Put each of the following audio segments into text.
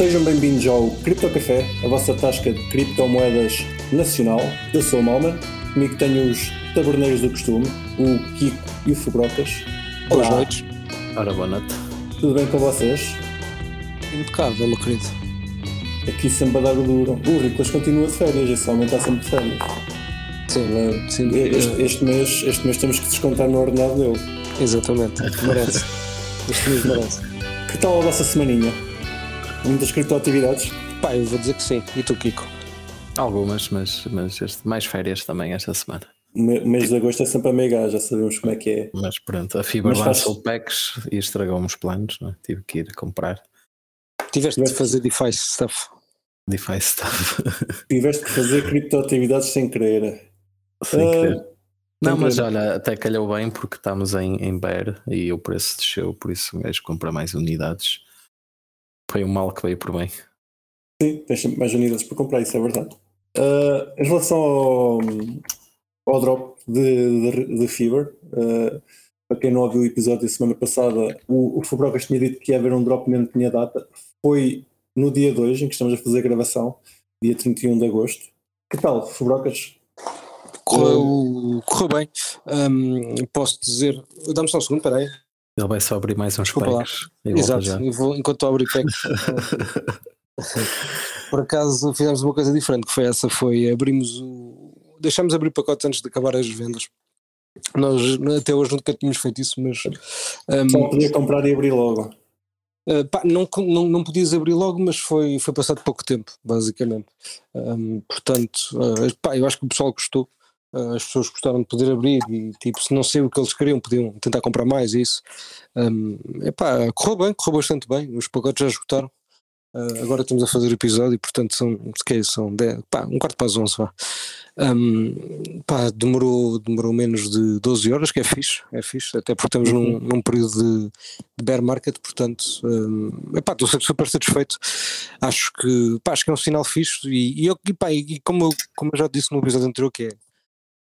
Sejam bem-vindos ao Cripto Café, a vossa tasca de criptomoedas nacional. Eu sou o Malman, comigo tenho os taberneiros do costume, o Kiko e o Fubrocas. Boas noites. Ora, boa noite. Tudo bem com vocês? Impecável, meu querido. Aqui sempre a dar o duro. O Riclas continua de férias, esse homem está sempre de férias. Sim, sim. Este, este mês, este mês temos que descontar no ordenado dele. Exatamente, merece. Este mês merece. Que tal a vossa semaninha? Muitas criptoatividades? Pá, eu vou dizer que sim. E tu, Kiko? Algumas, mas, mas este- mais férias também esta semana. O mês de agosto é sempre a mega, já sabemos como é que é. Mas pronto, a Fibra Mas faz- lançou packs e estragou-me os planos, não é? tive que ir comprar Tiveste de fazer DeFi stuff. DeFi stuff. Tiveste que fazer criptoatividades sem querer. sem Ah, querer. Não, mas querer. olha, até calhou bem porque estamos em, em bear e o preço desceu, por isso o gajo compra mais unidades. Foi um mal que veio por bem. Sim, tens sempre mais unidades para comprar, isso é verdade. Ah, em relação ao, ao drop de, de, de Fever, ah, para quem não ouviu o episódio da semana passada, o, o Fubrocas tinha dito que ia haver um drop nem tinha data. Foi no dia 2 em que estamos a fazer a gravação, dia 31 de agosto. Que tal, Fubrocas? Correu, correu bem. Hum, posso dizer. Dá-me só um segundo, peraí. Ele vai só abrir mais uns packs Exato. já. Eu vou, enquanto abro packs. Por acaso fizemos uma coisa diferente, que foi essa, foi abrimos o. Deixámos abrir pacotes antes de acabar as vendas. Nós até hoje nunca tínhamos feito isso, mas hum, Só podia comprar e abrir logo. Uh, pá, não, não, não podias abrir logo, mas foi, foi passado pouco tempo, basicamente. Um, portanto, uh, pá, eu acho que o pessoal gostou. Uh, as pessoas gostaram de poder abrir e, tipo, se não sei o que eles queriam, podiam tentar comprar mais. e Isso. Um, epá, correu bem, correu bastante bem. Os pacotes já esgotaram. Uh, agora estamos a fazer o episódio e, portanto, são, que é, são 10, pá, um quarto para as 11. Vá. Um, pá, demorou, demorou menos de 12 horas, que é fixe, é fixe, até porque estamos num, num período de, de bear market, portanto, um, epá, estou super satisfeito. Acho que, pá, acho que é um sinal fixe e, e, eu- e, pá, e como, eu, como eu já disse no episódio anterior, que é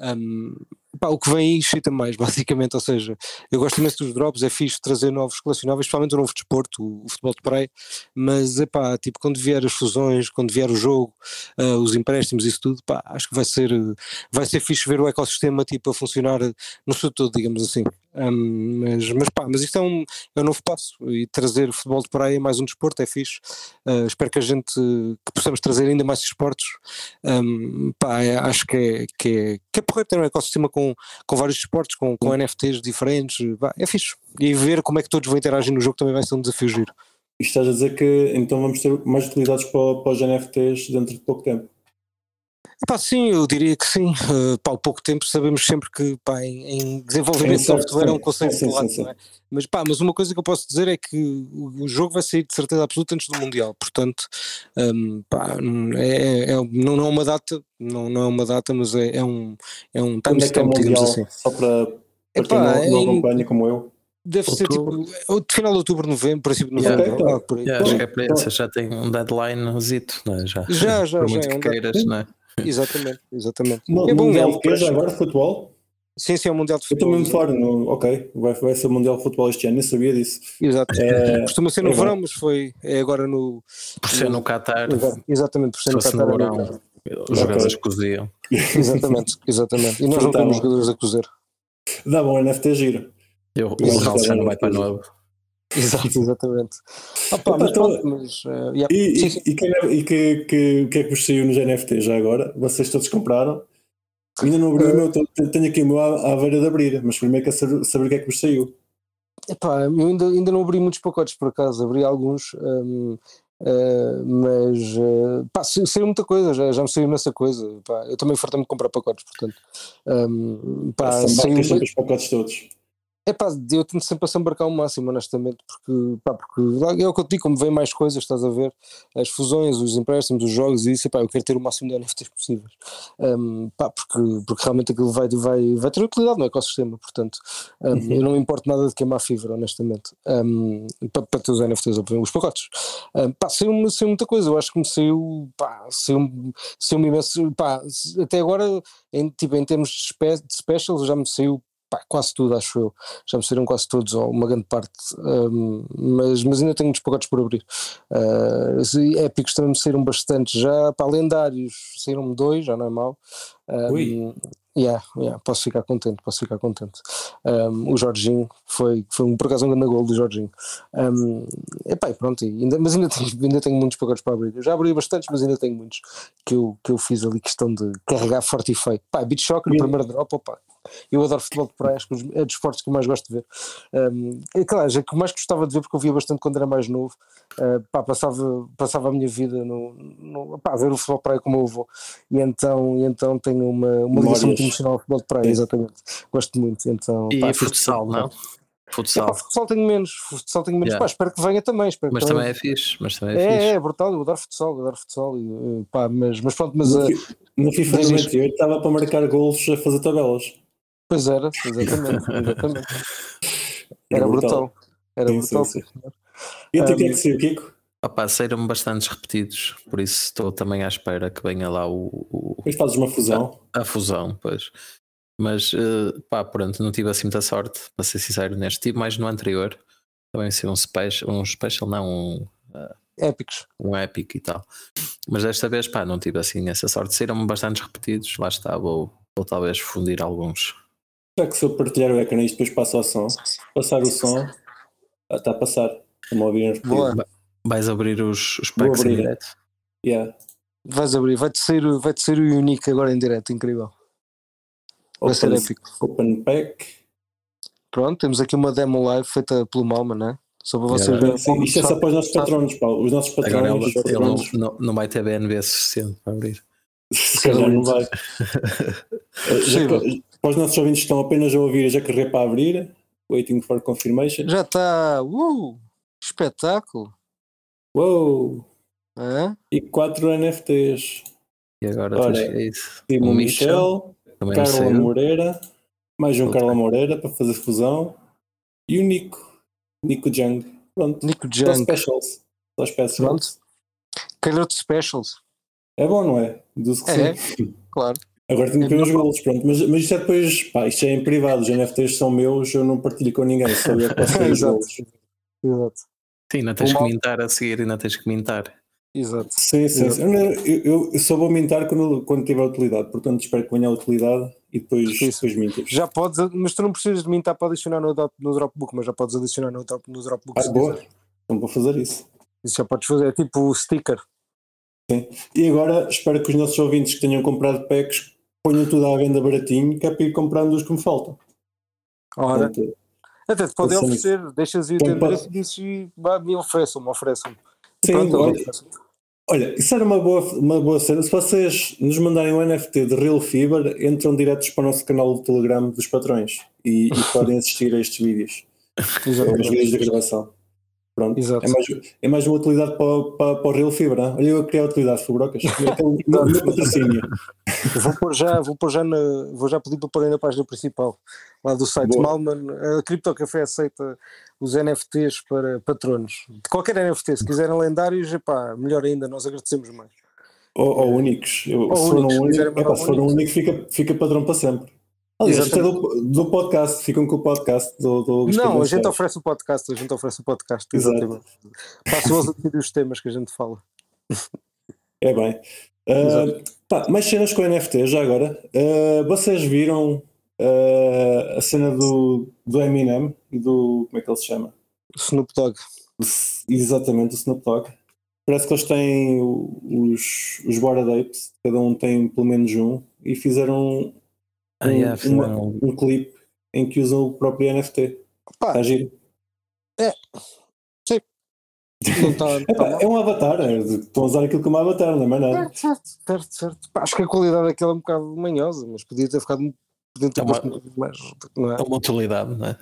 um, pá, o que vem aí excita mais, basicamente. Ou seja, eu gosto imenso dos drops, é fixe trazer novos colecionáveis, principalmente o novo desporto, o, o futebol de praia, mas epá, tipo, quando vier as fusões, quando vier o jogo, ah, os empréstimos, isso tudo, pá, acho que vai ser, vai ser fixe ver o ecossistema tipo, a funcionar no seu todo, digamos assim. Um, mas, mas pá, mas isto é um, é um novo passo e trazer futebol de praia mais um desporto é fixe. Uh, espero que a gente que possamos trazer ainda mais desportos. Um, pá, é- acho que é, que é, que é porreiro ter um ecossistema com, com vários desportos, com, com NFTs diferentes. pá, é fixe. E ver como é que todos vão interagir no jogo também vai ser um desafio giro. E estás a dizer que então vamos ter mais utilidades para, para os NFTs dentro de pouco tempo. Pá, sim, eu diria que sim. Uh, pá, há pouco tempo sabemos sempre que pá, em, em desenvolvimento de Sim, software é um conceito sim, sim, sim. não é? Mas, pá, mas uma coisa que eu posso dizer é que o, jogo vai sair de certeza absoluta antes do Mundial, portanto, um, pá, não é, é- não, não é uma data, não, não é uma data, mas é, é um, é um é é timestamp, digamos Mundial? assim. Só para, para quem Epá, não, não acompanha como eu. Deve ser tipo Outubro. ou de final de outubro, novembro, princípio de Yeah. novembro, Ok, algo por aí. Yeah, acho que é Então- para isso, já tem um deadline zito, não é? Já, Já, já, por já, muito é que um queiras, não é? Exatamente, exatamente. Mo- é bom, mundial é de quê já agora? Futebol? Sim, sim, é o Mundial de Eu estou Futebol. mesmo fora. No, ok, vai, vai ser o Mundial de Futebol este ano, nem sabia disso. Exato. É, Costuma ser no é verão, mas foi é agora no. Por ser no Qatar, Exa- Exatamente, por ser se no Qatar. verão, os jogadores coziam. Exatamente, exatamente. E nós não temos jogadores a cozer. Dá bom, NFT giro. Eu, o Ronaldo já não vai é para novo. Exato, exatamente. Opa, Opa, mas então- pronto, mas. eh, yeah. E, Sim, e, sim. e, quem é- e que, que, o que é que vos saiu nos NFT já agora? Vocês todos compraram? Ainda não abri o meu, tô- tenho aqui o meu à, à beira de abrir, mas primeiro quero saber, saber o que é que vos saiu. Epá, eu ainda, ainda não abri muitos pacotes por acaso, abri alguns, hum, eh, mas eh, pá, sa- saiu muita coisa, já, já me saiu imensa coisa. Pá, eu também fartei-me de comprar pacotes, portanto. hum, pá, São saiu, os pacotes todos. É pá, eu tento sempre a se embarcar o máximo, honestamente, porque, pá, porque é o que eu digo, como vem mais coisas, estás a ver, as fusões, os empréstimos, os jogos e isso, epá, eu quero ter o máximo de NFTs possíveis, um, pá, porque, porque realmente aquilo vai, vai, vai ter utilidade no ecossistema, portanto, um, Uhum. eu não me importo nada de queimar fibra, honestamente, um, para, para ter os NFTs, os pacotes. Um, pá, saiu, saiu muita coisa, eu acho que me saiu, pá, saiu, saiu imenso, pá, até agora, em, tipo, em termos de, spe, de specials, já me saiu pá, quase tudo, acho eu. Já me saíram quase todos, ou uma grande parte, um, mas, mas ainda tenho muitos pacotes por abrir. Uh, épicos também me saíram bastante já, para lendários saíram-me dois, já não é mau. Um, Yeah, yeah, posso ficar contente, posso ficar contente. Um, o Jorginho foi, foi um, por acaso um grande gol do Jorginho. Um, epá, pronto, ainda, mas ainda tenho, ainda tenho muitos pacotes para abrir. Eu já abri bastantes, mas ainda tenho muitos que eu, que eu fiz ali questão de carregar forte e feio. Pá, Beat Shocker, primeiro drop, opa, eu adoro futebol de praia, acho que é dos esportes que eu mais gosto de ver. Um, é claro, é que mais gostava de ver porque eu via bastante quando era mais novo. Uh, pá, passava, passava a minha vida no, no pá, a ver o futebol de praia como eu vou. E então, e então tenho uma, uma ligação muito emocional ao futebol de praia, exatamente. Gosto muito. Então, e pá, futsal, não? Futsal. É, pá, futsal tenho menos, futsal tenho menos. Yeah. Pá, espero que venha também. Espero mas também, também é fixe. Mas também é, é, fixe. é brutal, eu adoro futsal, eu adoro futsal. E, pá, mas, mas pronto, mas. No, uh, no FIFA 98 estava para marcar golos a fazer tabelas. Pois era, exatamente, exatamente. Era brutal. Era sim, brutal. Sim, sim. E o que é que saiu, Kiko? Opa, saíram bastantes repetidos, por isso estou também à espera que venha lá o. o fazes uma fusão. A, a fusão, pois. Mas uh, pá, pronto, não tive assim muita sorte, para ser sincero neste. Tive mais no anterior, também ser um special, um special, não um. Uh, Épicos. Um épico e tal. Mas desta vez, pá, não tive assim essa sorte. Saíram bastantes repetidos, lá está, vou, vou talvez fundir alguns. Será que se eu partilhar o ecrã e depois passo ao som? Passar o som. Ah, está a passar. Vamos ouvir Boa. Vais abrir os, os packs abrir. em direto? Yeah. Vais abrir, vai-te sair, vai sair o Unique agora em direto, incrível. Vai open, ser épico. Open pack. Pronto, temos aqui uma demo live feita pelo Malma, né? Só para vocês verem. Isto é só para os nossos patronos, Paulo. Os nossos patronos. Agora ele, patronos. Ele não, não vai ter BNB suficiente para abrir. Se calhar não vai. já, para os nossos ouvintes que estão apenas a ouvir, já carreguei para abrir. Waiting for confirmation. Já está. Uh, espetáculo. Uou! É? E quatro NFTs. E agora Ora, é isso. Timo o Michel, Michel Carla Moreira, mais um Carla Moreira para fazer fusão. E o Nico. Nico Jung. Pronto. Nico Jung. Só specials. Só specials. Pronto. Calhou de specials. É bom, não é? que é, sim. claro. Agora tenho que ver os golos, pronto. Mas, mas isto é depois, pá, isto é em privado, os NFTs são meus, eu não partilho com ninguém, só eu posso ver os golos. Exato. Sim, não tens que mintar a seguir não tens que mintar. Exato. Sim, sim. sim. Eu, eu, eu, só vou mintar quando, quando tiver utilidade, portanto espero que venha a utilidade e depois, depois mintas. Já podes, mas tu não precisas de mintar para adicionar no, no Dropbook, mas já podes adicionar no, no Dropbook. Ah, boa. Então vou fazer isso. Isso já podes fazer, é tipo o sticker. Sim. E agora espero que os nossos ouvintes que tenham comprado packs ponham tudo à venda baratinho, que é para ir comprando os que me faltam. Ora. Portanto, até te podem oferecer, deixas ir então, pode... e dizes me ofereçam-me, ofereçam-me. Sim, Pronto, olha, olha, isso era uma boa, uma boa cena. Se vocês nos mandarem um NFT de Real Fever, entram diretos para o nosso canal do Telegram dos patrões e, e podem assistir a estes vídeos. Os vídeos de gravação. Pronto. Exato. É, mais, é mais uma utilidade para, para, para o Real Fibra. Olha, eu a utilidade, meu, meu patrocínio. vou pôr já, vou pôr já na, vou já pedir para pôr aí na página principal lá do site Boa. Malman. A Crypto Café aceita os NFTs para patronos. De qualquer NFT, se quiserem lendários, epá, melhor ainda, nós agradecemos mais. Ou, ou únicos. Ou um se for um único, fica, fica padrão para sempre. Aliás, isto é do, do, podcast, ficam com o podcast do, do Não, a gente oferece o podcast, a gente oferece o podcast, exatamente. Passam os os temas que a gente fala. É bem. Uh, pá, mais cenas com NFT já agora. Uh, vocês viram uh, a cena do, do Eminem e do. Como é que ele se chama? Snoop Dogg. Exatamente, o Snoop Dogg. Parece que eles têm os, os Bored Apes, cada um tem pelo menos um, e fizeram ah, yeah, um, uma, um clipe em que usam o próprio NFT. Pá, Está giro. É. Sim. Tá, tá é um avatar, é, estão a usar aquilo como avatar, não é mais nada. Certo, certo, certo. Pá, acho que a qualidade daquela é um bocado manhosa, mas podia ter ficado podia ter é uma, mais. Não é? é uma utilidade, não é?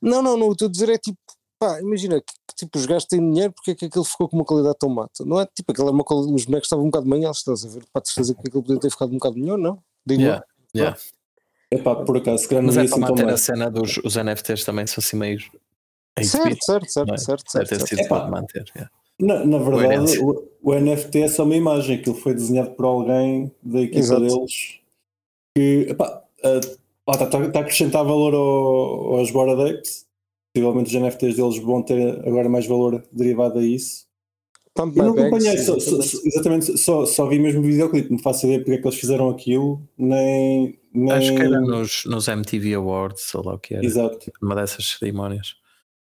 Não, não, não. Estou a dizer é tipo, pá, imagina que, que tipo, os gajos têm dinheiro porque é que aquilo ficou com uma qualidade tão mata. Não é tipo, aquela é uma, os bonecos estavam um bocado manhosos, estás a ver? Para te fazer que aquilo podia ter ficado um bocado melhor, não? Digo yeah, yeah. Epá, por acaso, se calhar não Mas é assim para manter a cena dos os NFTs também são assim meio. Certo, certo, certo, é? certo, certo. Deve ter sido para manter. Yeah. Na, na verdade, o, o, NFT é só uma imagem, aquilo foi desenhado por alguém da equipa Exato. deles que epá, uh, está, está, está a acrescentar valor ao, aos Bored Apes. Possivelmente os NFTs deles vão ter agora mais valor derivado a isso. Pump Eu não acompanhei, só, só- exatamente. exatamente, só, só vi mesmo o videoclipe, não faço ideia porque é que eles fizeram aquilo, nem. nem... Acho que era nos, nos MTV Awards, ou lá o que era. Exato. Uma dessas cerimónias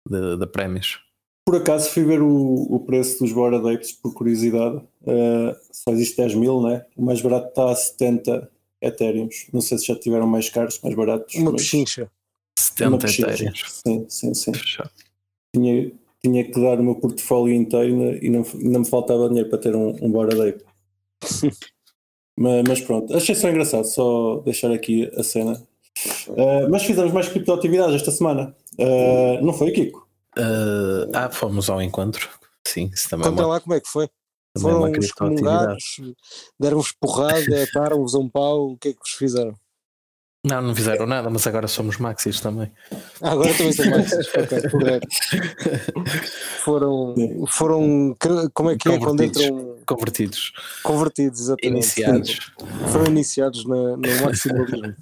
de, de prémios. Por acaso fui ver o, o preço dos Bored Apes por curiosidade. Uh, só existe 10 mil, né? O mais barato está a 70 Ethereums. Não sei se já tiveram mais caros, mais baratos. Uma mas- pechincha. uma 70 pechincha. etéreos. Sim, sim, sim. Fechado. Tinha, tinha que dar o meu portfólio inteiro e não, não me faltava dinheiro para ter um, um Bored Ape. mas, mas pronto, achei só engraçado, só deixar aqui a cena. Uh, mas fizemos mais criptoatividades esta semana. Uh, não foi, Kiko? Uh, ah, fomos ao encontro. Sim, isso também é Conta uma, lá como é que foi. também é uma Foram excomungados, deram-vos porrada, ataram-vos a um pau, o que é que vos fizeram? Não, não fizeram nada, mas agora somos maxis também. Ah, agora também são correto. Foram, foram, como é que é quando entram Convertidos, convertidos, exatamente. iniciados. Foram iniciados na, no maximalismo.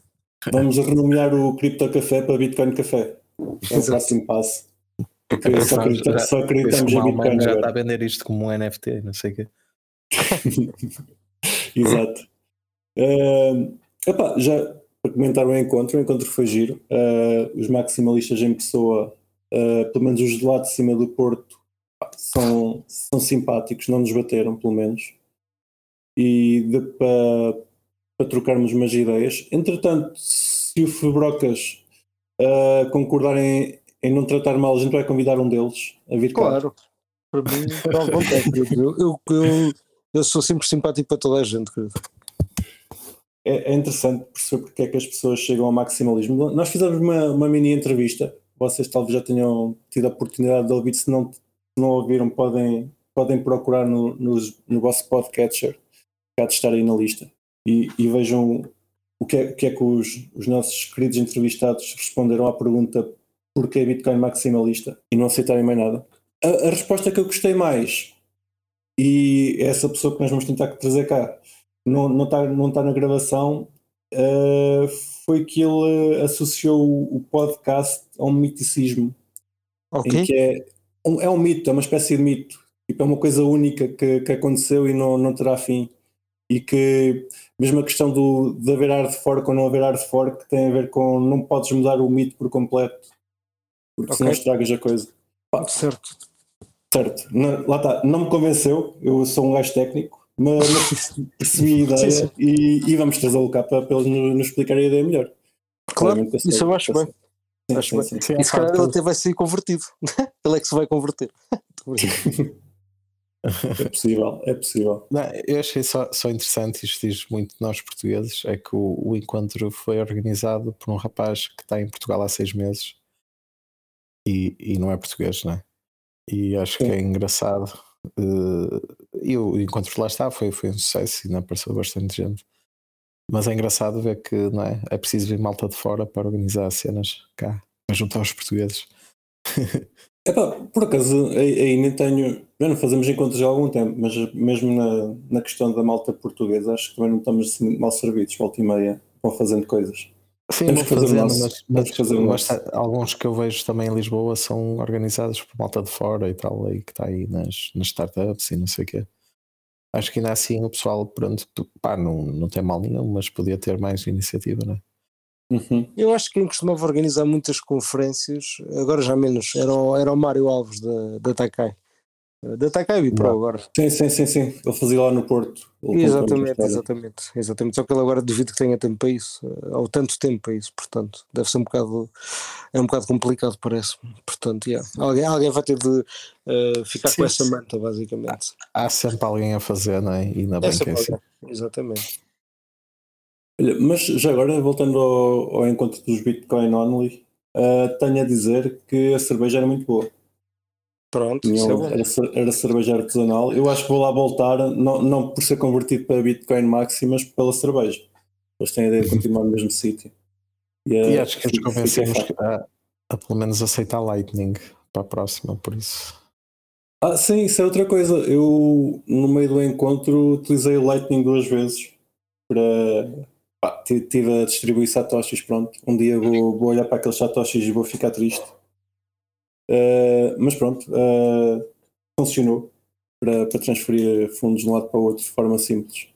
Vamos renomear o Cripto Café para Bitcoin Café. É o próximo passo. Porque só, acredita- só acreditamos em Bitcoin já está a vender isto como um NFT, não sei o quê. Exato. Uh, epá, já para comentar o encontro, o encontro foi giro. Uh, os maximalistas em pessoa, uh, pelo menos os de lá de cima do Porto, são, são simpáticos, não nos bateram, pelo menos. E para, trocarmos umas ideias. Entretanto, se o Febrocas uh, concordarem em não tratar mal, a gente vai convidar um deles a vir cá. Claro, para mim, querido. Eu, eu, eu, eu sou sempre simpático para toda a gente, querido. É, é interessante perceber porque é que as pessoas chegam ao maximalismo. Nós fizemos uma, uma mini entrevista, vocês talvez já tenham tido a oportunidade de ouvir, se não, se não ouviram, podem, podem procurar no, nos- no vosso podcatcher, há de estar aí na lista, e, e vejam o que é, o que, é que os, os nossos queridos entrevistados responderam à pergunta porquê Bitcoin maximalista e não aceitarem mais nada. A, a resposta que eu gostei mais, e é essa pessoa que nós vamos tentar trazer cá, não não está não tá na gravação, eh, foi que ele associou o, podcast a um miticismo, que é um, é um mito, é uma espécie de mito, tipo, é uma coisa única que, que aconteceu e não, não terá fim. E que, mesmo a questão do, de haver hard fork ou não haver hard fork, tem a ver com não podes mudar o mito por completo, porque senão Ok. estragas a coisa. Certo. Certo, Não- lá está, não me convenceu, eu sou um gajo técnico, mas, mas percebi a ideia Sim, sim. E, e vamos trazê-lo cá para, para eles nos, nos explicarem a ideia melhor. Claro, isso sei, eu acho bem. Sim, Acho sim, bem. sim. Sim, E se calhar ele até vai ser convertido. ele é que se vai converter. É possível, é possível. Não, eu achei só, só interessante, isto diz muito de nós portugueses, é que o, o encontro foi organizado por um rapaz que está em Portugal há seis meses e, e não é português, não é? E acho que Sim. é engraçado. eh, e o encontro lá está, foi, foi um sucesso e não apareceu bastante gente. Mas é engraçado ver que não é, é preciso vir malta de fora para organizar cenas cá, para juntar os portugueses. Epá, por acaso aí, nem tenho. Não fazemos encontros há algum tempo, mas mesmo na, na questão da malta portuguesa, acho que também não estamos assim mal servidos, volta e meia, vão fazendo coisas. Sim, Temos vou fazendo, nosso. mas, mas fazer basta- alguns que eu vejo também em Lisboa são organizados por malta de fora e tal, aí que está aí nas, nas startups e não sei o quê. Acho que ainda assim o pessoal, pronto, pá, não, não tem mal nenhum, mas podia ter mais iniciativa, não é? Uhum. Eu acho que quem costumava organizar muitas conferências, agora já menos, era o, era o Mário Alves da, da Takai. Da Takai Bipro Não. agora. Sim, sim, sim, sim. Ele fazia lá no Porto. Exatamente, exatamente, exatamente. Só que ele agora duvido que tenha tempo para isso, eh, ou tanto tempo para isso, portanto, deve ser um bocado, é um bocado complicado, parece-me. Portanto, yeah. alguém, alguém vai ter de eh, ficar Sim, com essa manta, basicamente. Há sempre alguém a fazer, não é? E que é assim. coisa, exatamente. Olha, mas já agora, voltando ao, ao encontro dos Bitcoin Only, eh, tenho a dizer que a cerveja era muito boa. Pronto, Tinha- isso é bom. era, era cerveja artesanal. Eu acho que vou lá voltar, não, não por ser convertido para Bitcoin Maxi, mas pela cerveja. Eles têm a ideia de continuar no mesmo sítio. eh, E acho que eles convencemos a, a pelo menos aceitar Lightning para a próxima, por isso. Ah, sim, isso é outra coisa. Eu, no meio do encontro, utilizei o Lightning duas vezes para, pá, tive a distribuir satoshis, pronto. Um dia vou, vou olhar para aqueles satoshis e vou ficar triste. Uh, mas pronto, uh, funcionou para, para transferir fundos de um lado para o outro de forma simples.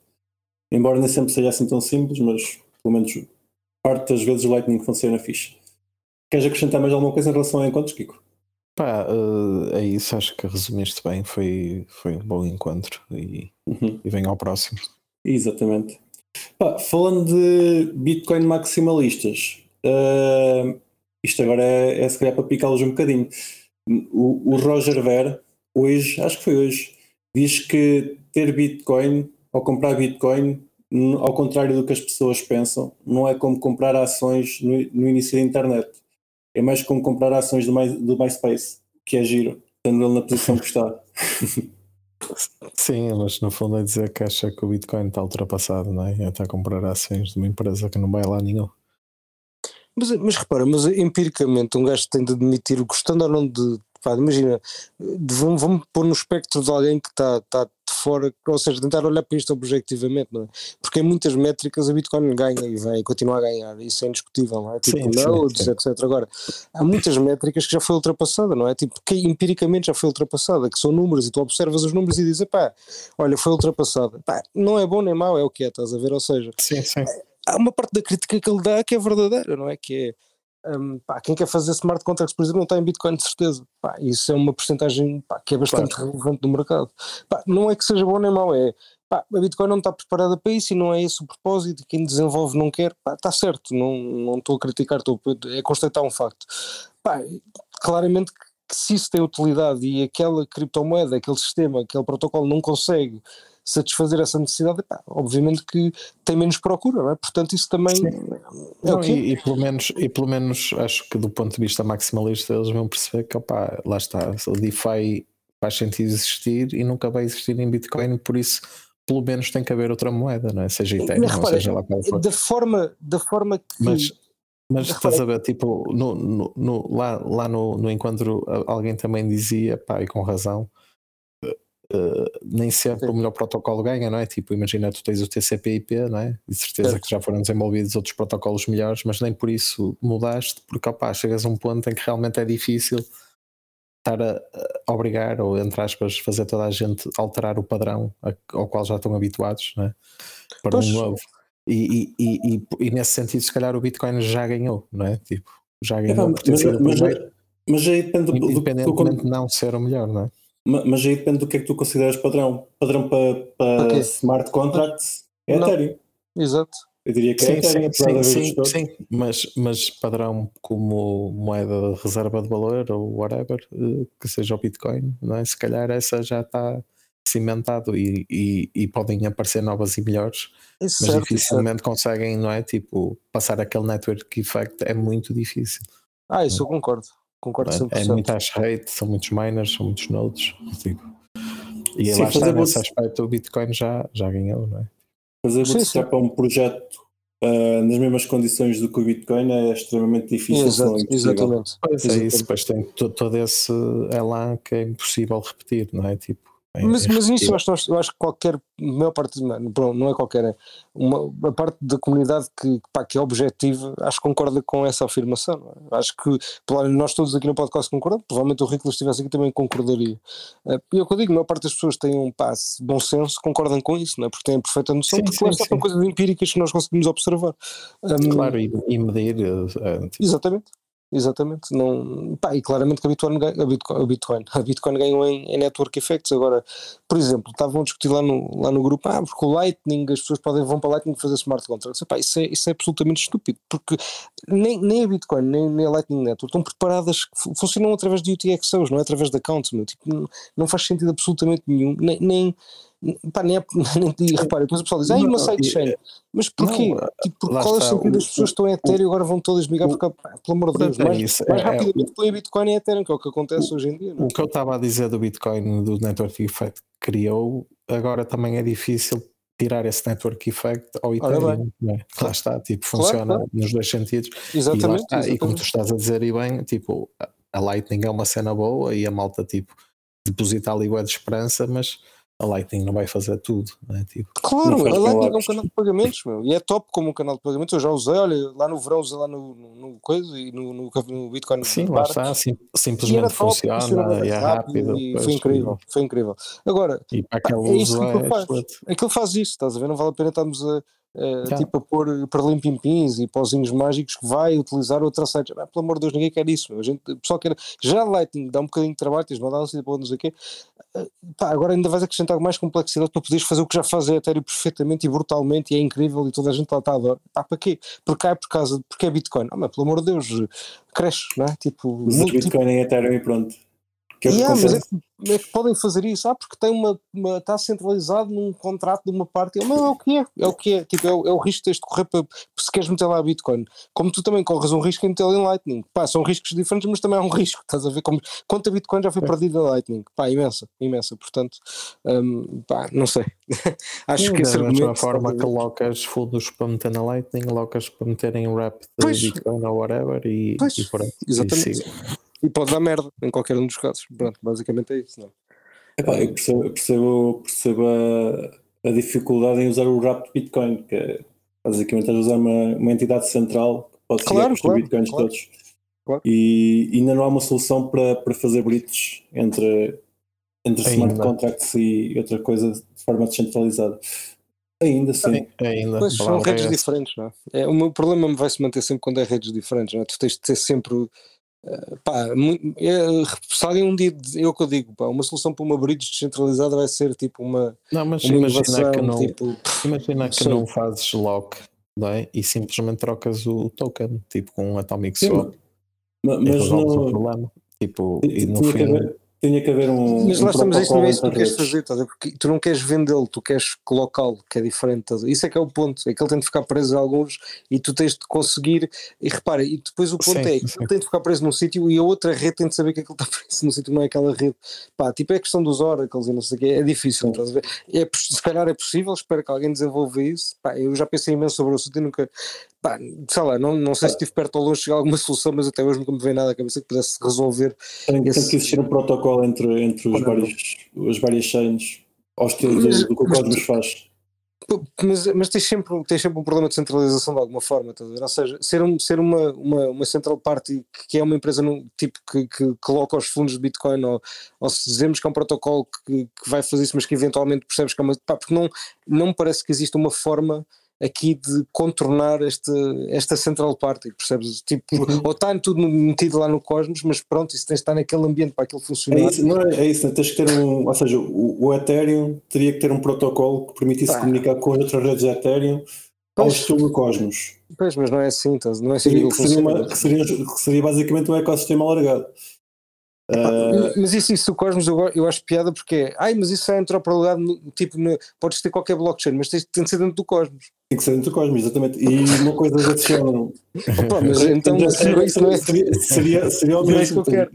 Embora nem sempre seja assim tão simples, mas pelo menos parte das vezes o Lightning funciona fixe. Queres acrescentar mais alguma coisa em relação a encontros, Kiko? Pá, uh, é isso, acho que resumiste bem, foi, foi um bom encontro e, uhum. e vem ao próximo. Exatamente. Pá, falando de Bitcoin maximalistas, uh, isto agora é, é se calhar para picá-los um bocadinho. O, o Roger Ver, hoje, acho que foi hoje, diz que ter Bitcoin ou comprar Bitcoin, ao contrário do que as pessoas pensam, não é como comprar ações no, no início da internet. É mais como comprar ações do, My, do MySpace, que é giro, tendo ele na posição que está. Sim, mas no fundo é dizer que acha que o Bitcoin está ultrapassado, não? É até comprar ações de uma empresa que não vai lá nenhum. Mas, mas repara, mas empiricamente um gajo tem de admitir, gostando ou não de. Pá, imagina, vamos, vamos pôr no espectro de alguém que está tá de fora, ou seja, tentar olhar para isto objetivamente, não é? Porque em muitas métricas a Bitcoin ganha e vai continuar a ganhar, isso é indiscutível, não é? Tipo sim, nodes, sim, etc. Agora, há muitas métricas que já foi ultrapassada, não é? Tipo, que empiricamente já foi ultrapassada, que são números e tu observas os números e dizes, pá, olha, foi ultrapassada. Pá, não é bom nem mau, é o que é, estás a ver? Ou seja, sim, sim há uma parte da crítica que ele dá que é verdadeira, não é? Que é um, pá, quem quer fazer smart contracts, por exemplo, não está em Bitcoin de certeza. Pá, isso é uma porcentagem que é bastante claro. relevante do mercado. Pá, não é que seja bom nem mau, é pá, a Bitcoin não está preparada para isso e não é esse o propósito. Quem desenvolve não quer, pá, está certo, não, não estou a criticar, estou a constatar um facto. Pá, claramente que, que se isso tem utilidade e aquela criptomoeda, aquele sistema, aquele protocolo não consegue satisfazer essa necessidade, pá, obviamente que tem menos procura, não é? Portanto, isso também é não? E, e, pelo menos, e pelo menos acho que do ponto de vista maximalista eles vão perceber que opa, lá está, o DeFi faz sentido existir e nunca vai existir em Bitcoin, por isso pelo menos tem que haver outra moeda, não é? Seja Ethereum, repara, seja lá qual for. Da forma, da forma que. Mas, mas estás a ver, tipo, no, no, no, lá, lá no, no encontro alguém também dizia, pá, e com razão, Uh, nem sempre Sim. o melhor protocolo ganha, não é? Tipo, imagina, tu tens o TCP/IP, não é? De certeza certo. que já foram desenvolvidos outros protocolos melhores, mas nem por isso mudaste, porque opá, chegas a um ponto em que realmente é difícil estar a, a obrigar, ou entre aspas, fazer toda a gente alterar o padrão ao qual já estão habituados, não é? Para pois. um novo. E, e, e, e, nesse sentido, se calhar o Bitcoin já ganhou, não é? Tipo, já ganhou. É, mas, mas, mas, mas aí depende do, Independentemente de não ser o melhor, não é? Mas aí depende do que é que tu consideras padrão. Padrão para, para okay. smart contracts é não. Ethereum. Exato. Eu diria que é sim, é Ethereum, sim, sim, sim, mas, mas padrão como moeda de reserva de valor ou whatever, eh, que seja o Bitcoin, não é? se calhar essa já está cimentado e, e, e podem aparecer novas e melhores, Isso mas certo, dificilmente certo. conseguem, não é? Tipo, passar aquele network effect é muito difícil. Ah, isso eu concordo. Concordo 100%. É, é muito hash rate, são muitos miners, são muitos nodes. Tipo. E sim, lá está, nesse aspecto o Bitcoin já, já ganhou, não é? Fazer bootstrap para um projeto uh, nas mesmas condições do que o Bitcoin é extremamente difícil. Exato, exatamente. Pois é isso, depois tem todo, todo esse elan que é impossível repetir, não é? Tipo, mas, mas isso eu acho, eu acho que qualquer, a maior parte, não é qualquer, é uma, a parte da comunidade que, pá, que é objetiva, acho que concorda com essa afirmação. É? Acho que nós todos aqui no podcast concordamos, provavelmente o Rico estivesse aqui também concordaria. Eh, e é o que eu digo, a maior parte das pessoas têm um passo bom senso, concordam com isso, não é? porque têm perfeita noção, sim, porque sim, são coisas empíricas que nós conseguimos observar. Claro, um, e, e medir. Uh, exatamente. Exatamente, não, pá, e claramente que a Bitcoin, a Bitcoin, a Bitcoin, a Bitcoin ganhou em, em, network effects. Agora, por exemplo, estavam a discutir lá no, lá no grupo, ah, porque o Lightning, as pessoas podem vão para o Lightning fazer smart contracts. Isso, é, isso é absolutamente estúpido, porque nem, nem a Bitcoin, nem, nem a Lightning Network estão preparadas, funcionam através de UTXOs, não é através de accounts, meu, tipo, não, não faz sentido absolutamente nenhum, nem, nem Pá, nem, é, nem, repara, depois o pessoal diz, ah, uma sidechain. Mas porquê? Não, tipo, porque qual é o sentido? As pessoas estão em Ethereum e agora vão todas migrar, porque, pelo amor de Deus, mais, isso, mais é, rapidamente põem Bitcoin em Ethereum, que é o que acontece hoje em dia. É? O que eu estava a dizer do Bitcoin, do Network Effect que criou, agora também é difícil tirar esse network effect ao Ethereum. É? Lá está, tipo, funciona claro, nos dois sentidos. Exatamente e, está, exatamente. e como tu estás a dizer, e bem, tipo, a Lightning é uma cena boa e a malta, tipo, deposita ali o de esperança, mas a Lightning não vai fazer tudo, né? tipo, Claro, a Lightning é um canal de pagamentos, meu, e é top como um canal de pagamentos. Eu já usei, olha, lá no verão usei lá no, no, coisa e no, no, no Bitcoin. sim, lá está, sim- simplesmente funciona funcionava e é rápido. e foi incrível, foi incrível. Agora, E, para aquele é isso uso é faz. aquilo faz isso, estás a ver? Não vale a pena estarmos a, Já. tipo, a pôr para limpimpins e pauzinhos mágicos que vai utilizar outra site. Ah, pelo amor de Deus, ninguém quer isso. A gente, o pessoal quer. Já Lightning dá um bocadinho de trabalho, tens de mandar assim, não sei o quê. Pá, agora ainda vais acrescentar mais complexidade para poderes fazer o que já faz a Ethereum perfeitamente e brutalmente e é incrível e toda a gente lá está a adorar. Pá, para quê? Porque é por causa, porque é Bitcoin. Ah, mas pelo amor de Deus, cresce, não é? Tipo, multi- Bitcoin em Ethereum e pronto. Que é mas é que, é que podem fazer isso, ah, porque tem uma, uma- está centralizado num contrato de uma parte, mas é o que é, é o que é, tipo, é, o, é o risco que tens de correr para, se queres meter lá Bitcoin, como tu também corres um risco em meter em Lightning, pá, são riscos diferentes, mas também é um risco, estás a ver, como, quanta Bitcoin já foi perdida em Lightning, pá, imensa, imensa, portanto, hum, pá, não sei, acho que esse da mesma argumento, forma que a locas fundos para meter na Lightning, locas para meter em de Pois. Bitcoin ou whatever e, Pois, e pronto. e exatamente. siga. E pode dar merda, em qualquer um dos casos, pronto, basicamente é isso, não é? Epá, eu percebo, eu percebo, percebo a, a dificuldade em usar o RAP de Bitcoin, que é basicamente estás a usar uma, uma entidade central que pode Claro, os claro, Bitcoins claro. todos. Claro. E ainda não há uma solução para, para fazer bridges entre, entre smart Ainda. contracts e outra coisa de forma descentralizada. Ainda sim. Ainda. São redes diferentes, não é? é? O meu problema vai se manter sempre quando é redes diferentes, não é? Tu tens de ter sempre. Pá, é, se alguém um dia, diz- é que eu digo, pá, uma solução para uma bridge descentralizada vai ser tipo uma, Não, mas uma imagina que não, tipo, imagina que sim. não fazes lock não é? e simplesmente trocas o token, tipo com um Atomic Sim, Swap Ma- e Mas resolves o não, problema. Tipo, tinha, e no fim. haver, tinha que haver um. Mas um lá estamos, isso não é isso que tu queres fazer, estás a ver? Porque tu não queres vendê-lo, tu queres colocá-lo, que é diferente. estás a ver? Isso é que é o ponto, é que ele tem de ficar preso a alguns e tu tens de conseguir. E repara, e depois o ponto Sim, é que sim. ele tem de ficar preso num sítio e a outra rede tem de saber que aquilo está preso num sítio, não é aquela rede. Pá, tipo é a questão dos oracles e não sei o quê, é difícil, estás a ver? É, se calhar é possível, espero que alguém desenvolva isso. Pá, eu já pensei imenso sobre o assunto e nunca. Pá, sei lá, não, não sei se estive perto ou longe de chegar a alguma solução, mas até hoje nunca me veio nada à cabeça que pudesse resolver Tem, tem Esse- que existir um protocolo entre, entre os vários, as várias chains, ao estilo Mas- do, do que o Cosmos faz. Mas, mas tens, sempre, tens sempre um problema de centralização de alguma forma, estás a ver? Ou seja, ser, um, ser uma, uma, uma central party que- que é uma empresa num, tipo que, que coloca os fundos de Bitcoin, ou, ou se dizemos que é um protocolo que, que vai fazer isso, mas que eventualmente percebes que é uma. Pá, porque não, não me parece que exista uma forma aqui de contornar esta, esta central party, percebes? Tipo, Uhum. ou está tudo metido lá no Cosmos, mas pronto, isso tens de estar naquele ambiente para aquilo É funcionar. isso, não é, é isso, né? tens que ter um. Ou seja, o, o Ethereum teria que ter um protocolo que permitisse Pá. comunicar com as outras redes de Ethereum ao Pois. estilo do Cosmos. Pois, mas não é assim, estás- não é assim que Seria, que uma- que seria, que seria basicamente um ecossistema alargado. Ah, Mas isso, isso do Cosmos eu, eu acho piada porque é, ai, mas isso é interoperabilidade, no- tipo, no- podes ter qualquer blockchain, mas tens, tem de ser dentro do Cosmos. Tem que ser dentro do Cosmos, exatamente. E uma coisa. Opa, mas então, Então, seria, isso não é, seria, seria, seria o é mesmo. que eu quero,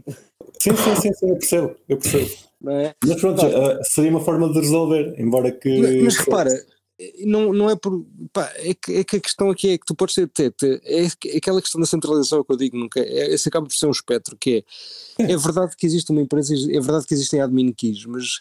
Sim, sim, sim, sim, eu percebo, eu percebo. é? Mas pronto, ah, seria uma forma de resolver, embora que. Mas, mas repara, não, não é por. Pá, é, que, é que a questão aqui é que tu podes ter. é, é aquela questão da centralização que eu digo, nunca. É, esse acaba por ser um espectro, que é. É verdade que existe uma empresa, é verdade que existem admin keys, mas.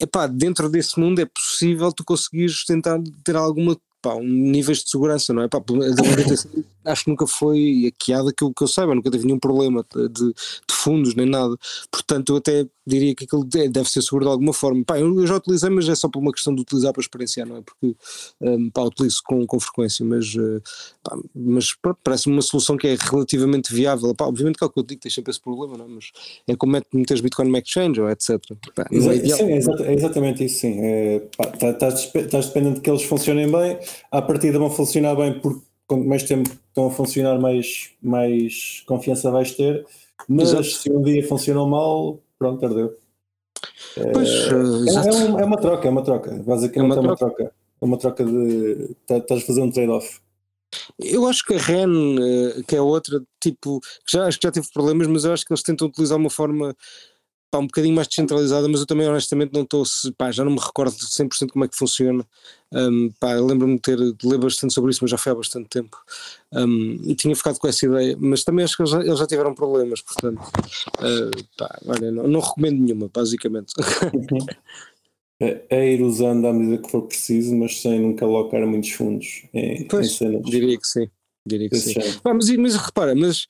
Epá, dentro desse mundo é possível tu conseguires tentar ter alguma. Pá, um níveis de segurança, não é? Pá, a WBTC acho que nunca foi hackeada que eu, que eu saiba, nunca teve nenhum problema de, de fundos nem nada. Portanto, eu até diria que aquilo de- deve ser seguro de alguma forma. Pá, eu, já utilizei, mas é só por uma questão de utilizar para experienciar, não é? Porque hum, pá, utilizo com, com frequência, mas, eh, pá, mas parece-me uma solução que é relativamente viável. Pá, obviamente que é o que eu digo, tens sempre esse problema, não é? Mas é como é que meteres Bitcoin no exchange ou etc. Pá, Exa- é sim, é, exata- é exatamente isso, sim. Pá, tá- estás dependente de que eles funcionem bem, à partida vão funcionar bem porque quanto mais tempo estão a funcionar, mais, mais confiança vais ter. Mas Exato. se um dia funcionam mal, pronto, ardeu. Pois, É, eh, é, um- é uma troca, é uma troca. Basicamente É uma é uma troca. É uma troca de. tá- Estás a fazer um trade-off. Eu acho que a REN, eh, que é outra, tipo, que já, acho que já teve problemas, mas eu acho que eles tentam utilizar uma forma pá, um bocadinho mais descentralizada, mas eu também honestamente não estou, pá, já não me recordo de 100% como é que funciona. Um, pá, lembro-me de ter de ler bastante sobre isso, mas já foi há bastante tempo. Um, e tinha ficado com essa ideia, mas também acho que eles já, eles já tiveram problemas, portanto, eh, pá, olha, não, não recomendo nenhuma, basicamente. a, a ir usando à medida que for preciso, mas sem nunca alocar muitos fundos em, em Pois, cenas. diria que sim. Diria que sim. Pá, mas, mas repara, mas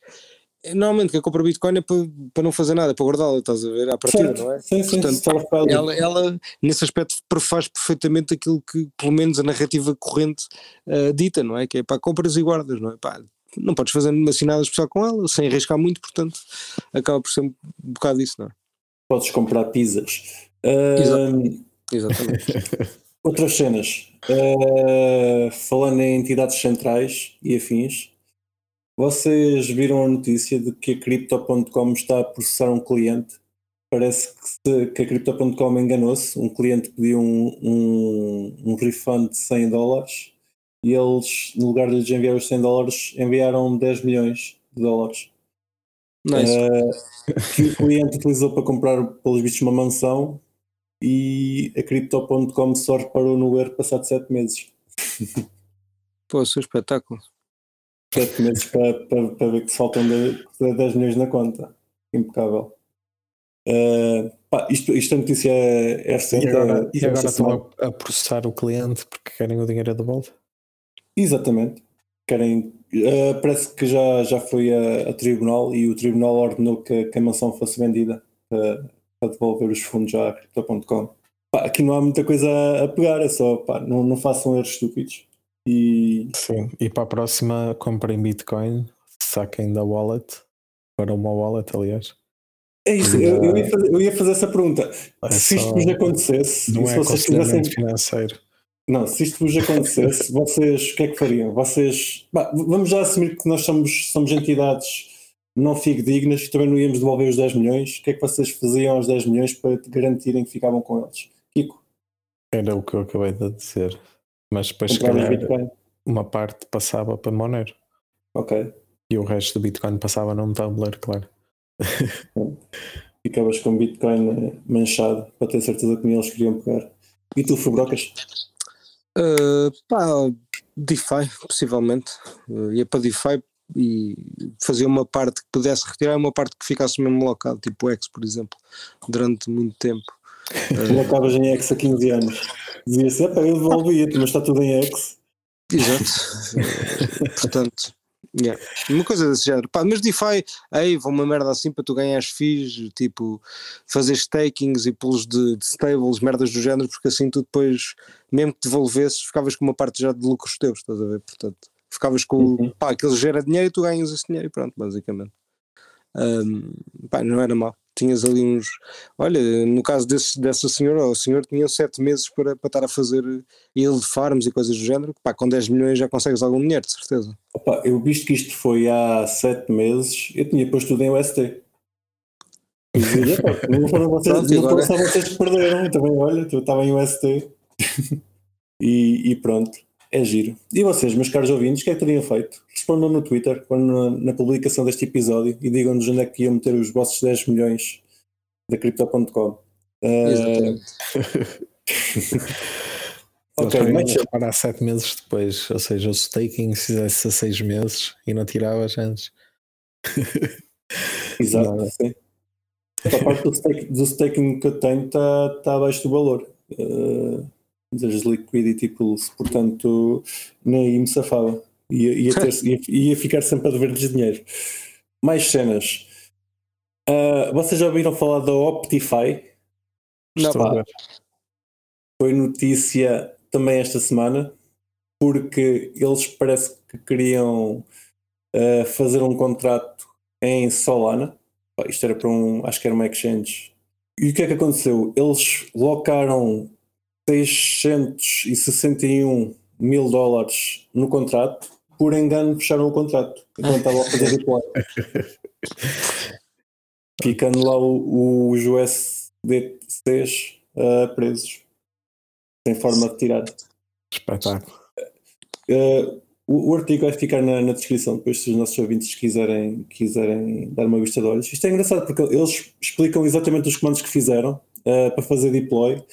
normalmente quem compra Bitcoin é para, para não fazer nada, para guardá-la, estás a ver? À partida, Certo, não é? Sim, sim, Portanto. Ela, ela, nesse aspecto, faz perfeitamente aquilo que, pelo menos, a narrativa corrente eh, dita, não é? Que é para compras e guardas, não é? Pá, não podes fazer assim nada especial com ela, sem arriscar muito, portanto, acaba por ser um bocado isso, não é? Podes comprar pizzas. Exato. Exatamente. Outras cenas. Uh, falando em entidades centrais e afins, vocês viram a notícia de que a Crypto.com está a processar um cliente? Parece que, se- que a Crypto.com enganou-se. Um cliente pediu um, um, um refund de 100 dólares e eles, no lugar de lhes enviar os 100 dólares, enviaram 10 milhões de dólares. Nice. Uh, que o cliente utilizou para comprar, pelos vistos, uma mansão e a Crypto.com só reparou no erro passado 7 meses. Pô, seu espetáculo. 7 meses para, para, para ver que faltam de- de 10 milhões na conta. Impecável. Uh, pá, isto, isto a notícia é, é recente. e agora, é- e agora esta semana. estão a, a processar o cliente porque querem o dinheiro de volta. Exatamente. Querem, uh, parece que já, já foi a, a tribunal e o tribunal ordenou que, que a mansão fosse vendida para, para devolver os fundos à Crypto.com. Aqui não há muita coisa a, a pegar, é só pá, não, não façam erros estúpidos. E Sim. E para a próxima comprem Bitcoin, saquem da wallet, para uma wallet, aliás. é isso, eu, eu ia fazer, eu ia fazer essa pergunta. É se isto vos acontecesse, Não se é vocês tivessem financeiro. Não, se isto vos acontecesse, vocês o que é que fariam? Vocês. Bah, vamos já assumir que nós somos, somos entidades não dignas e também não íamos devolver os 10 milhões. O que é que vocês faziam aos 10 milhões para te garantirem que ficavam com eles? Kiko, Era o que eu acabei de dizer. Mas depois, se calhar, Bitcoin. uma parte passava para Monero Ok. e o resto do Bitcoin passava num Tumblr, claro. Ficavas com Bitcoin eh, manchado para ter certeza que nem eles queriam pegar. E tu, Fubrocas? Uh, pá, DeFi, possivelmente. Uh, ia para DeFi e fazia uma parte que pudesse retirar e uma parte que ficasse mesmo locado, tipo o X, por exemplo, durante muito tempo. Tu acabas em X há 15 anos. Dizia-se, "Epá, eu devolvia-te, mas está tudo em X. Exato. Portanto, yeah. uma coisa desse género. Pá, mas DeFi, aí vão uma merda assim para tu ganhares fees, tipo fazer stakings e pools de, de stables, merdas do género, porque assim tu depois, mesmo que devolvesses, ficavas com uma parte já de lucros teus, estás a ver? Portanto, ficavas com Uhum. pá, aquele gera dinheiro e tu ganhas esse dinheiro e pronto, basicamente. Um, pá, não era mal. Tinhas ali uns. Olha, no caso desse, dessa senhora, o senhor tinha sete meses para, para estar a fazer ele de farms e coisas do género. Pá, com 10 milhões já consegues algum dinheiro, de certeza. Opa, eu visto que isto foi há 7 meses, eu tinha posto tudo em UST. Eu dizia, "Epá, não foram vocês, não foram só vocês que perderam, também, olha, eu estava em UST. e, e pronto, é giro. E vocês, meus caros ouvintes, o que é que teriam feito? Respondam no Twitter, quando na, publicação deste episódio, e digam-nos onde é que iam meter os vossos 10 milhões da Crypto.com. Eh, Exatamente. ok, mas parar sete meses depois, ou seja, o staking se fizesse a seis meses e não tiravas antes. Exato, Nada. sim. A parte do, stake, do staking que eu tenho está tá abaixo do valor uh, das liquidity pools, portanto nem aí me safava. Ia, ia, ter, ia, ia ficar sempre a dever-lhes dinheiro. Mais cenas. Uh, vocês já ouviram falar da Optify? Não. Foi notícia também esta semana, porque eles parece que queriam uh, fazer um contrato em Solana. Isto era para um, acho que era uma exchange. E o que é que aconteceu? Eles locaram 661 mil dólares no contrato, por engano fecharam o contrato, enquanto estavam a fazer deploy. Ficando lá o- os USDCs uh, presos, sem forma de tirar. Espetáculo. Uh, o, o artigo vai ficar na, na descrição, depois se os nossos ouvintes quiserem, quiserem dar uma vista de olhos. Isto é engraçado porque eles explicam exatamente os comandos que fizeram uh, para fazer deploy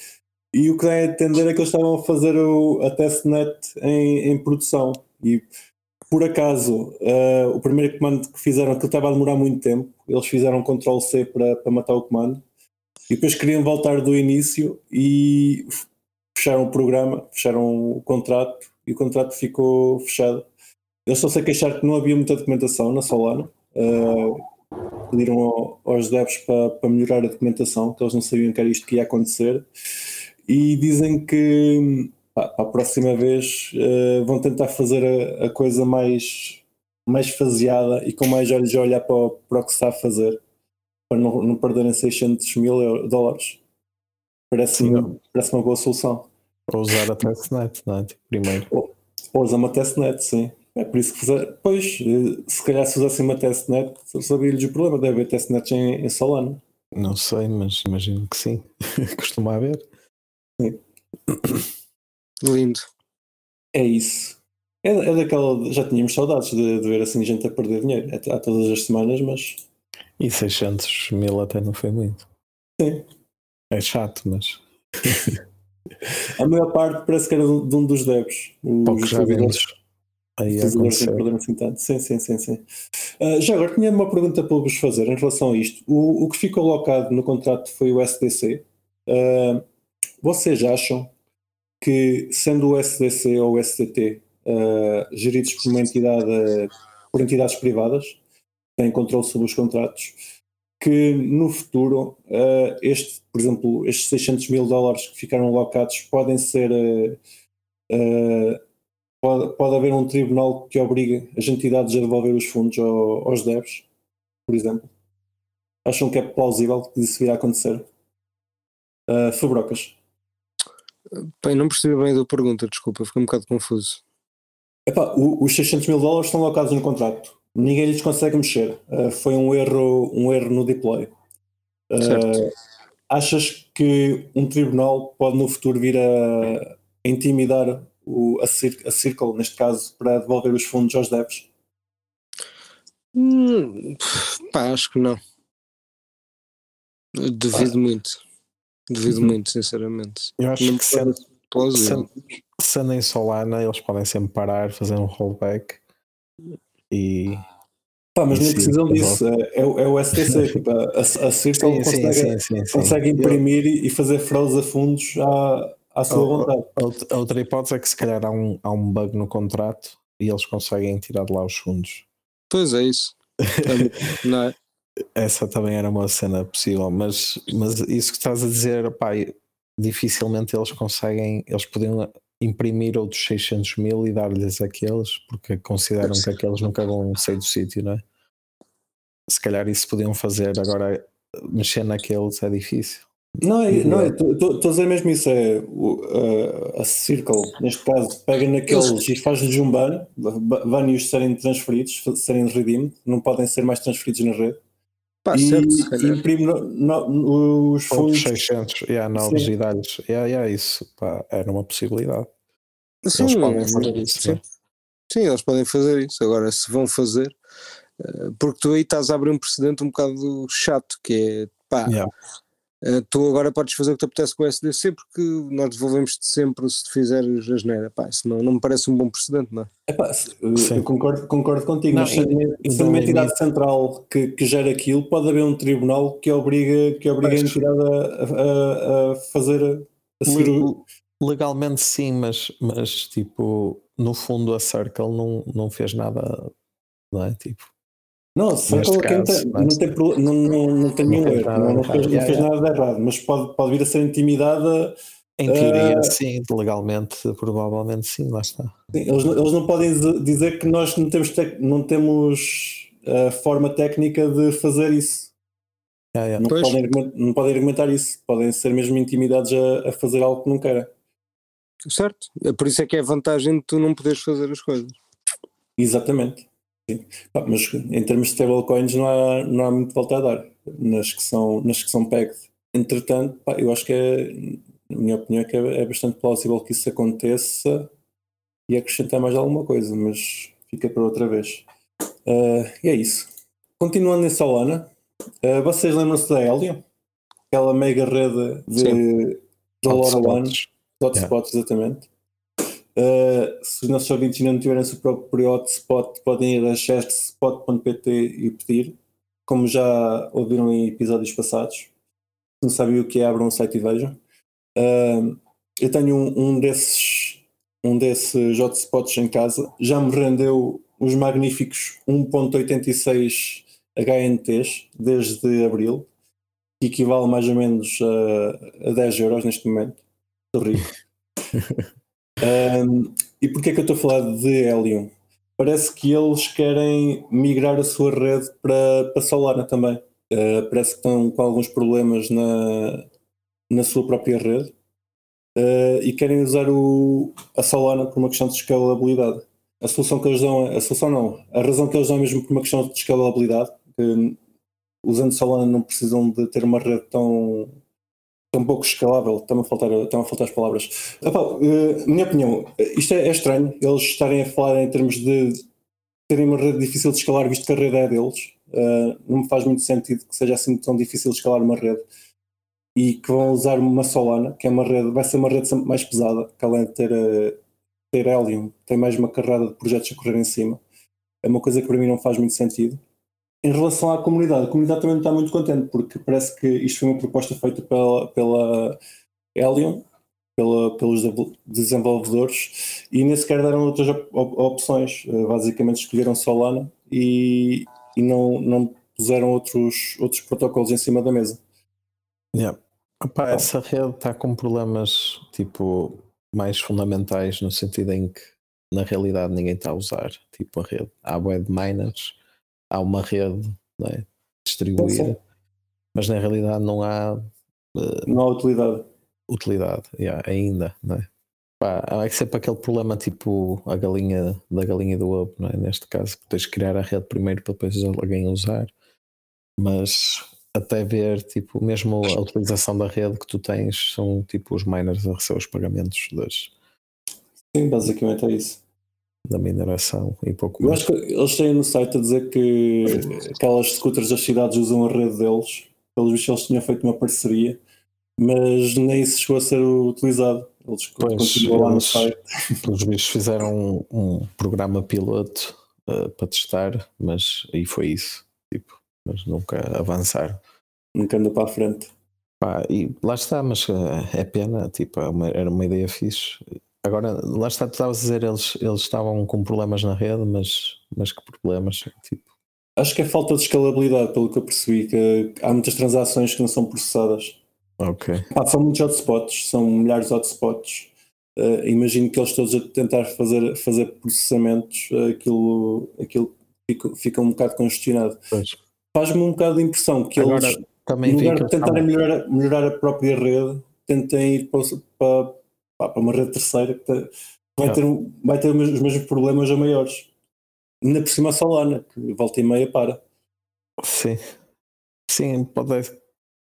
e o que dá a entender é que eles estavam a fazer o, a testnet em, em produção e por acaso uh, o primeiro comando que fizeram, que estava a demorar muito tempo, eles fizeram Ctrl C para, para matar o comando E depois queriam voltar do início e fecharam o programa, fecharam o contrato e o contrato ficou fechado. Eles só se queixar que não havia muita documentação na Solana. Uh, pediram ao, aos devs para, para melhorar a documentação, que eles não sabiam que era isto que ia acontecer. E dizem que pá, para a próxima vez uh, vão tentar fazer a, a, coisa mais, mais faseada e com mais olhos a olhar para, o, para o que se está a fazer, para não, não perderem 600 mil dólares. Parece, parece uma boa solução. Ou usar a testnet, não é? Tipo, primeiro. Ou, ou usar uma testnet, sim. É por isso que fazer. Pois, eh, se calhar se usassem uma testnet, sabia-lhes o problema. Deve haver testnets em, em Solana. Não sei, mas imagino que sim. Costuma haver. Sim. Lindo. É isso. É, é daquela. Já tínhamos saudades de, de ver assim gente a perder dinheiro. É, há todas as semanas, mas. E 600 mil até não foi muito. Sim. É chato, mas. A maior parte parece que era de um dos devs. Poucos já vimos. Aí. Assim tanto. Sim, sim, sim. sim. Uh, já agora, tinha uma pergunta para vos fazer em relação a isto. O, o que ficou colocado no contrato foi o SDC. Uh, ah, vocês acham que, sendo o SDC ou o SDT uh, ah, geridos por entidade, por entidades privadas, têm controle sobre os contratos, que no futuro uh, este, por exemplo, estes 600 mil dólares que ficaram locados podem ser uh, pode, pode haver um tribunal que obrigue as entidades a devolver os fundos ao, aos devs, por exemplo. Acham que é plausível que isso virá a acontecer? Uh, Fabrocas. Bem, não percebi bem da pergunta, desculpa, fiquei um bocado confuso. Epá, os 600 mil dólares estão locados no contrato ninguém lhes consegue mexer. Uh, foi um erro, um erro no deploy. Uh, achas que um tribunal pode no futuro vir a, intimidar o, a, Cir a Circle, neste caso, para devolver os fundos aos devs? Hum, pá, acho que não. Devido ah. muito. Devido uhum. muito, sinceramente. Eu acho não que sendo, sendo, sendo em Solana, eles podem sempre parar, fazer um rollback e. Pá, mas nem precisam disso, é, é, é o STC. tipo, a, a Circle consegue, sim, sim, consegue imprimir e fazer froze a fundos à, à sua vontade. A outra hipótese é que se calhar há um, há um bug no contrato e eles conseguem tirar de lá os fundos. Pois é isso. Não é? Essa também era uma cena possível, mas, mas isso que estás a dizer, pá, dificilmente eles conseguem, eles podiam imprimir outros 600 mil e dar-lhes aqueles, porque consideram que aqueles nunca vão sair do sítio, não é? Se calhar isso podiam fazer, agora mexer naqueles é difícil. Não, é, não é, estou a dizer mesmo isso, é uh, a Circle, neste caso, pega naqueles e faz-lhes um ban, ban-os serem transferidos, serem redeemed, não podem ser mais transferidos na rede. Pá, e, certo, imprime no, no, os fundos. 600, yeah, novos e dá-lhes. Yeah, yeah, isso pá, era uma possibilidade. Sim, eles podem fazer isso. Sim. sim, eles podem fazer isso. Agora, se vão fazer, eh, porque tu aí estás a abrir um precedente um bocado chato, que é pá, yeah. Uh, tu agora podes fazer o que te apetece com o SDC porque nós devolvemos-te sempre se fizeres a geneira. Pá, isso não, não me parece um bom precedente, não é? Epá, eu concordo, concordo contigo, não, mas se uma entidade central que, que gera aquilo, pode haver um tribunal que obriga, que obriga a entidade a, a, a fazer a seguir o... Legalmente sim, mas, mas tipo, no fundo a Circle não, não fez nada, não é? Tipo, não, caso, não, tem, não, não, não tem nenhum erro, não, não, fez, não fez nada de errado, mas pode, pode vir a ser intimidada. Em teoria, uh, sim, legalmente, provavelmente sim, lá está. Sim, eles, eles não podem dizer que nós não temos, tec, não temos a forma técnica de fazer isso. Yeah, yeah. Não, podem, não podem argumentar isso, podem ser mesmo intimidados a, a fazer algo que não querem. Certo, é por isso é que é a vantagem de tu não poderes fazer as coisas. Exatamente. Pá, mas em termos de stablecoins não há, não há muito volta a dar nas que são, nas que são pegged. Entretanto, pá, eu acho que é, na minha opinião, é que é, é, bastante plausível que isso aconteça e acrescentar mais alguma coisa, mas fica para outra vez. Uh, e é isso. Continuando em Solana, uh, vocês lembram-se da Helium? Aquela mega rede de, de LoRaWAN, hotspots, yeah. exatamente. Uh, se os nossos ouvintes ainda não tiverem o seu próprio hotspot, podem ir a chestspot.pt e pedir, como já ouviram em episódios passados. não sabem o que é, abram o site e vejam. Uh, eu tenho um, um, desses um desses hotspots em casa, já me rendeu os magníficos 1.86 HNTs desde abril, que equivale mais ou menos a, a 10 euros neste momento. Estou rico. um, e porquê é que eu estou a falar de Helium? Parece que eles querem migrar a sua rede para, para Solana também. Uh, parece que estão com alguns problemas na, na sua própria rede uh, e querem usar o, a Solana por uma questão de escalabilidade. A solução que eles dão, a solução não, a razão que eles dão é mesmo por uma questão de escalabilidade, que usando Solana não precisam de ter uma rede tão, tão pouco escalável, estão a faltar, estão a faltar as palavras. Epá, uh, minha opinião, isto é, é, estranho, eles estarem a falar em termos de terem uma rede difícil de escalar, visto que a rede é deles. Uh, não me faz muito sentido que seja assim tão difícil escalar uma rede e que vão usar uma Solana, que é uma rede, vai ser uma rede mais pesada, que além de ter, ter Helium, tem mais uma carrada de projetos a correr em cima. É uma coisa que para mim não faz muito sentido. Em relação à comunidade, a comunidade também está muito contente, porque parece que isto foi uma proposta feita pela, pela Helium, pela, pelos desenvolvedores, e nem sequer deram outras op opções. Uh, basicamente escolheram Solana e, e não, não puseram outros, outros protocolos em cima da mesa. Yeah. Opa, essa rede está com problemas tipo mais fundamentais no sentido em que na realidade ninguém está a usar tipo a rede. Há web miners, há uma rede né, distribuída, mas na realidade não há uh, não há utilidade. Utilidade, yeah, ainda, né? Pá, há sempre aquele problema tipo a galinha da galinha do ovo, não é? Neste caso, tens que criar a rede primeiro para depois alguém usar, mas até ver, tipo, mesmo a utilização da rede que tu tens são tipo os miners a receber os pagamentos das. Sim, basicamente é isso. Da mineração e pouco Eu acho que eles têm no site a dizer que aquelas scooters das cidades usam a rede deles. Pelos vistos, eles tinham feito uma parceria, mas nem isso chegou a ser utilizado. Eles pois, continuam lá no site. Os bichos fizeram um, um programa piloto uh, para testar, mas aí foi isso. Tipo, mas nunca avançaram. Nunca andou para a frente. Pá, e lá está, mas eh, é pena, tipo, é era uma ideia fixe. Agora, lá está, tu estavas a dizer, eles, eles estavam com problemas na rede, mas, mas que problemas? Tipo... Acho que é falta de escalabilidade, pelo que eu percebi, que há muitas transações que não são processadas. Ok. Pá, são muitos hotspots, são milhares de hotspots. Uh, imagino que eles todos a tentar fazer, fazer processamentos, uh, aquilo, aquilo fica, fica um bocado congestionado. Faz-me um bocado de impressão que Agora, eles, também em lugar de tentarem melhorar, melhorar a própria rede, tentem ir para, para, para uma rede terceira que vai, ter, vai ter os mesmos problemas a maiores. Ainda por cima a Solana, que volta e meia para. Sim. Sim, pode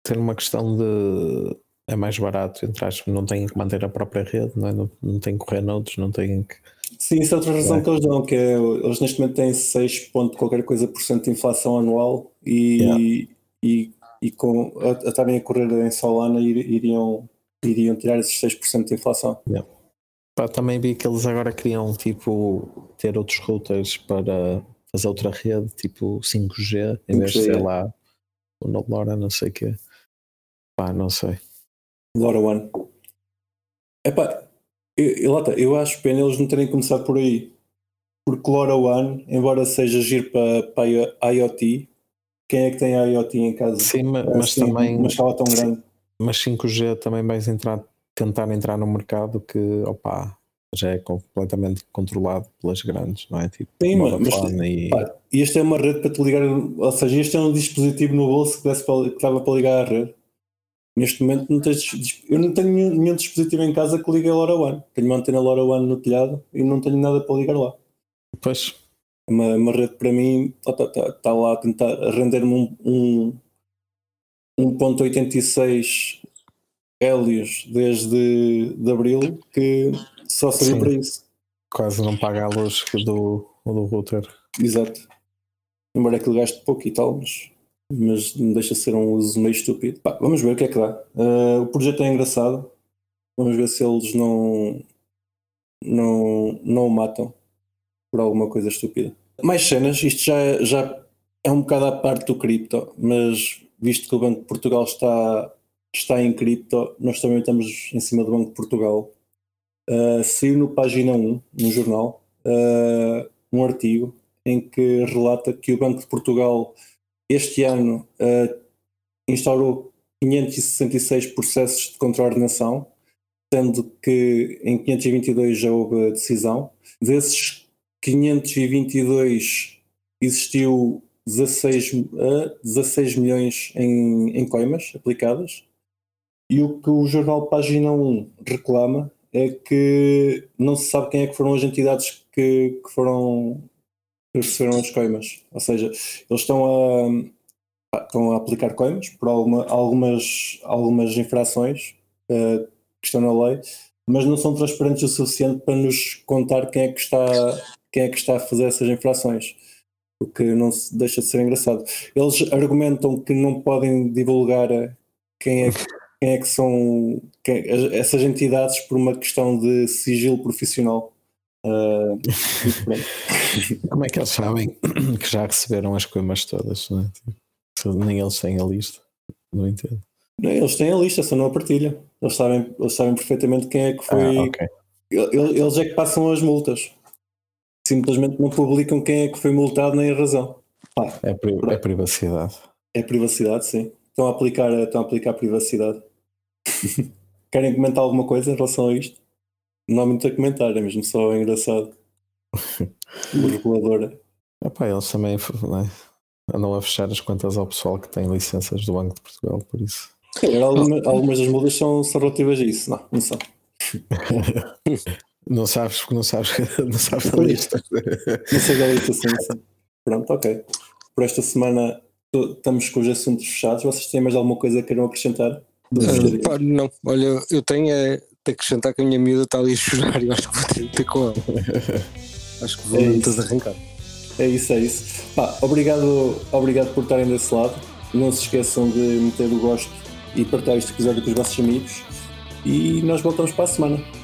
ter uma questão de é mais barato, entre aspas, não têm que manter a própria rede, não, é? não, não têm que correr noutros, não têm que Sim, isso é outra razão é. que eles dão, que é eles neste momento têm 6 ponto qualquer coisa por cento de inflação anual e, yeah. e, e, com a, a estarem a correr em Solana iriam, iriam tirar esses 6% de inflação. Yeah. Pá, também vi que eles agora queriam tipo ter outros routers para fazer outra rede, tipo 5G, em 5G, vez de ser lá o LoRa, não sei o quê. Pá, não sei. LoRa One. Epá, eu, eu, eu acho pena eles não terem começado por aí. Porque LoRaWAN, embora seja giro para, para IoT, quem é que tem IoT em casa? Sim, mas, mas assim, também. Uma escala tão grande. Mas 5G também vais entrar, tentar entrar no mercado que, opa, já é completamente controlado pelas grandes, não é? Tipo, Sim, mas, e... Pá, este é uma rede para te ligar, ou seja, este é um dispositivo no bolso que, para, que dava para ligar à rede. Neste momento não tens, eu não tenho nenhum, nenhum dispositivo em casa que ligue a LoRaWAN. Tenho uma antena LoRaWAN no telhado e não tenho nada para ligar lá. Pois. Uma, uma rede para mim está tá, tá, tá lá a tentar render-me um, um 1.86 hélios desde de abril que só serviu para isso. Quase não paga a luz do, do router. Exato. Embora que ele gaste pouco e tal, mas mas deixa de ser um uso meio estúpido. Pá, vamos ver o que é que dá. Uh, o projeto é engraçado. Vamos ver se eles não, não, não o matam por alguma coisa estúpida. Mais cenas, isto já, já é um bocado à parte do cripto, mas visto que o Banco de Portugal está está em cripto, nós também estamos em cima do Banco de Portugal. Uh, saiu no página 1, no jornal, uh, um artigo em que relata que o Banco de Portugal este ano uh, instaurou 566 processos de contraordenação, sendo que em 522 já houve decisão. Desses 522 existiu 16, uh, 16 milhões em, em coimas aplicadas. E o que o jornal Página 1 reclama é que não se sabe quem é que foram as entidades que, que foram que receberam as coimas. Ou seja, eles estão a, estão a aplicar coimas por alguma, algumas, algumas infrações uh, que estão na lei, mas não são transparentes o suficiente para nos contar quem é que está, quem é que está a fazer essas infrações. O que não deixa de ser engraçado. Eles argumentam que não podem divulgar quem é que quem é que são quem, essas entidades por uma questão de sigilo profissional. Uh, Como é que eles sabem que já receberam as coimas todas? Não é? Nem eles têm a lista, não entendo. Não, eles têm a lista, só não a partilham. Eles sabem, eles sabem perfeitamente quem é que foi. Ah, okay. Eles é que passam as multas. Simplesmente não publicam quem é que foi multado nem a razão. Ah, é, pri é privacidade. É privacidade, sim. Estão a aplicar, estão a aplicar privacidade. Querem comentar alguma coisa em relação a isto? Não há muito a comentar, é mesmo só engraçado. o regulador. Epá, eles também né, andam a fechar as contas ao pessoal que tem licenças do Banco de Portugal, por isso. Sim, alguma, algumas das multas são, são relativas a isso. Não, não são. não sabes porque não sabes, não sabes da lista. Não sei da lista, sim, sim. Pronto, ok. Por esta semana estamos com os assuntos fechados. Vocês têm mais alguma coisa que queiram acrescentar? Uh, pá, não, olha, eu tenho é de acrescentar que a minha miúda está ali a chorar e eu acho que vou ter, ter com ela. acho que vou é todos arrancar. É isso, é isso. Pá, obrigado, obrigado por estarem desse lado. Não se esqueçam de meter o gosto e partilhar este episódio com os vossos amigos. E nós voltamos para a semana.